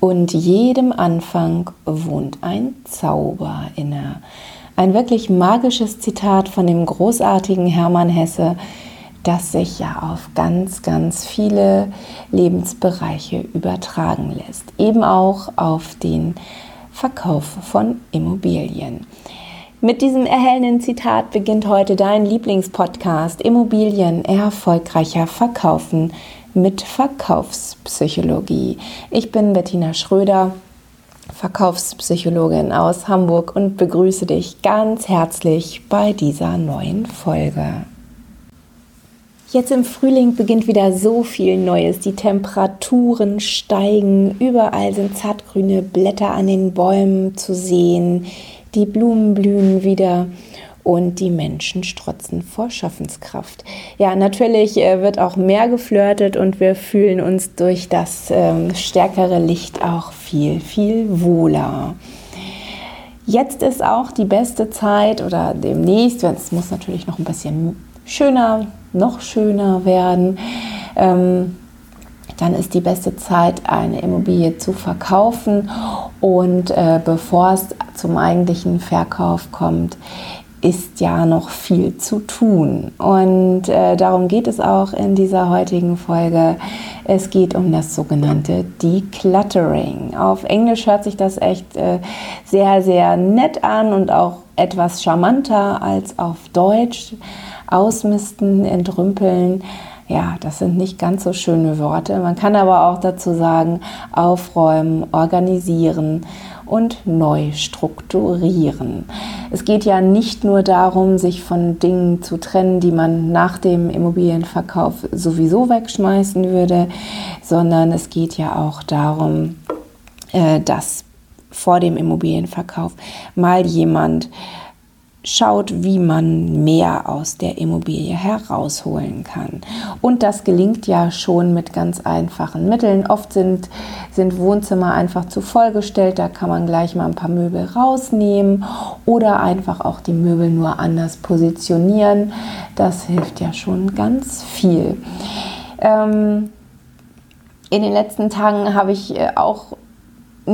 Und jedem Anfang wohnt ein Zauber inne. Ein wirklich magisches Zitat von dem großartigen Hermann Hesse, das sich ja auf ganz, ganz viele Lebensbereiche übertragen lässt. Eben auch auf den Verkauf von Immobilien. Mit diesem erhellenden Zitat beginnt heute dein Lieblingspodcast Immobilien erfolgreicher verkaufen mit Verkaufspsychologie. Ich bin Bettina Schröder, Verkaufspsychologin aus Hamburg und begrüße dich ganz herzlich bei dieser neuen Folge. Jetzt im Frühling beginnt wieder so viel Neues. Die Temperaturen steigen, überall sind zartgrüne Blätter an den Bäumen zu sehen, die Blumen blühen wieder und die Menschen strotzen vor Schaffenskraft. Ja, natürlich äh, wird auch mehr geflirtet und wir fühlen uns durch das ähm, stärkere Licht auch viel, viel wohler. Jetzt ist auch die beste Zeit oder demnächst, es muss natürlich noch ein bisschen schöner, noch schöner werden, ähm, dann ist die beste Zeit, eine Immobilie zu verkaufen. Und äh, bevor es zum eigentlichen Verkauf kommt, ist ja noch viel zu tun. Und äh, darum geht es auch in dieser heutigen Folge. Es geht um das sogenannte Decluttering. Auf Englisch hört sich das echt äh, sehr, sehr nett an und auch etwas charmanter als auf Deutsch ausmisten, entrümpeln. Ja, das sind nicht ganz so schöne Worte. Man kann aber auch dazu sagen, aufräumen, organisieren und neu strukturieren. Es geht ja nicht nur darum, sich von Dingen zu trennen, die man nach dem Immobilienverkauf sowieso wegschmeißen würde, sondern es geht ja auch darum, äh, dass vor dem Immobilienverkauf mal jemand schaut, wie man mehr aus der Immobilie herausholen kann. Und das gelingt ja schon mit ganz einfachen Mitteln. Oft sind, sind Wohnzimmer einfach zu vollgestellt, da kann man gleich mal ein paar Möbel rausnehmen oder einfach auch die Möbel nur anders positionieren. Das hilft ja schon ganz viel. Ähm, in den letzten Tagen habe ich äh, auch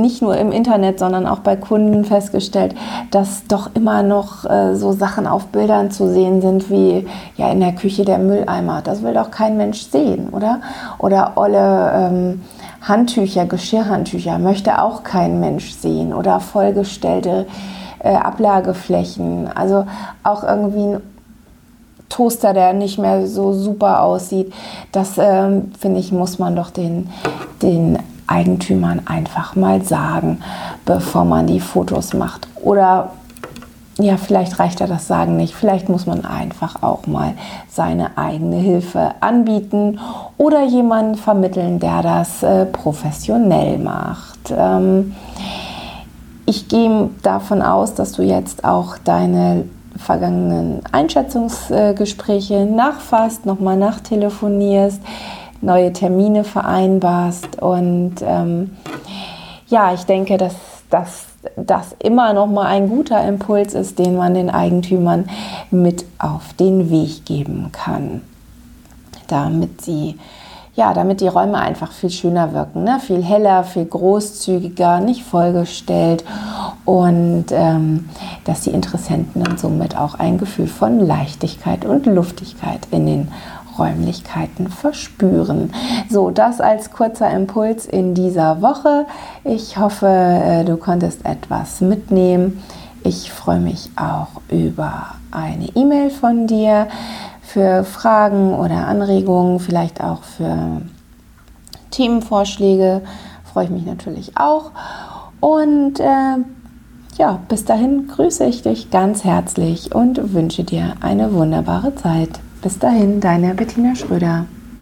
nicht nur im Internet, sondern auch bei Kunden festgestellt, dass doch immer noch äh, so Sachen auf Bildern zu sehen sind wie ja in der Küche der Mülleimer. Das will doch kein Mensch sehen, oder? Oder olle ähm, Handtücher, Geschirrhandtücher möchte auch kein Mensch sehen oder vollgestellte äh, Ablageflächen. Also auch irgendwie ein Toaster, der nicht mehr so super aussieht. Das ähm, finde ich, muss man doch den, den Eigentümern einfach mal sagen, bevor man die Fotos macht. Oder ja, vielleicht reicht ja das Sagen nicht. Vielleicht muss man einfach auch mal seine eigene Hilfe anbieten oder jemanden vermitteln, der das äh, professionell macht. Ähm, ich gehe davon aus, dass du jetzt auch deine vergangenen Einschätzungsgespräche nachfasst, nochmal nachtelefonierst neue Termine vereinbarst. Und ähm, ja, ich denke, dass das immer noch mal ein guter Impuls ist, den man den Eigentümern mit auf den Weg geben kann, damit sie ja, damit die Räume einfach viel schöner wirken, ne? viel heller, viel großzügiger, nicht vollgestellt und ähm, dass die Interessenten dann somit auch ein Gefühl von Leichtigkeit und Luftigkeit in den Räumlichkeiten verspüren. So, das als kurzer Impuls in dieser Woche. Ich hoffe, äh, du konntest etwas mitnehmen. Ich freue mich auch über eine E-Mail von dir für Fragen oder Anregungen, vielleicht auch für Themenvorschläge. Freue ich mich natürlich auch. Und äh, ja, bis dahin grüße ich dich ganz herzlich und wünsche dir eine wunderbare Zeit. Bis dahin, deine Bettina Schröder.